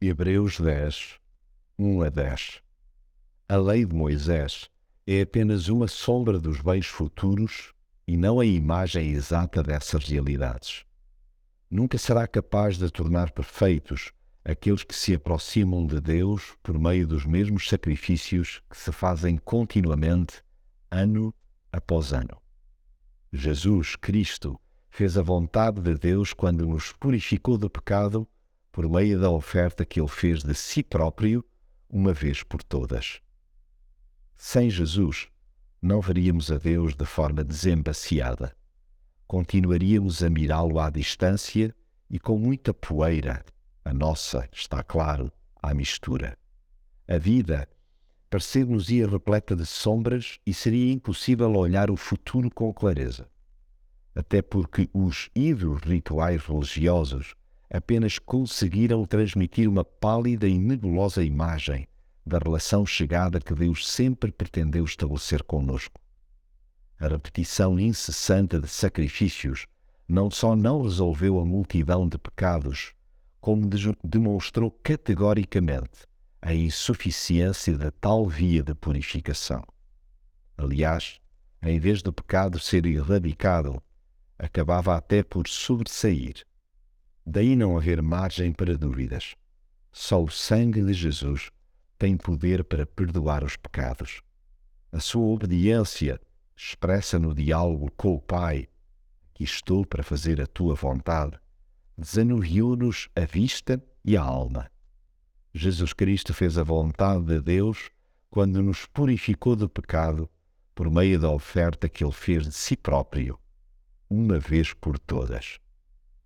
Hebreus 10, 1 a 10 A lei de Moisés é apenas uma sombra dos bens futuros e não a imagem exata dessas realidades. Nunca será capaz de tornar perfeitos aqueles que se aproximam de Deus por meio dos mesmos sacrifícios que se fazem continuamente, ano após ano. Jesus Cristo fez a vontade de Deus quando nos purificou do pecado por meio da oferta que ele fez de si próprio, uma vez por todas. Sem Jesus, não veríamos a Deus de forma desembaciada. Continuaríamos a mirá-lo à distância e com muita poeira, a nossa, está claro, à mistura. A vida parecer-nos-ia repleta de sombras e seria impossível olhar o futuro com clareza. Até porque os ídolos rituais religiosos apenas conseguiram transmitir uma pálida e nebulosa imagem da relação chegada que Deus sempre pretendeu estabelecer conosco. A repetição incessante de sacrifícios não só não resolveu a multidão de pecados, como demonstrou categoricamente a insuficiência da tal via de purificação. Aliás, em vez do pecado ser erradicado, acabava até por sobressair. Daí não haver margem para dúvidas. Só o sangue de Jesus tem poder para perdoar os pecados. A sua obediência, expressa no diálogo com o Pai, que estou para fazer a tua vontade, desanuviou-nos a vista e a alma. Jesus Cristo fez a vontade de Deus quando nos purificou do pecado por meio da oferta que ele fez de si próprio, uma vez por todas.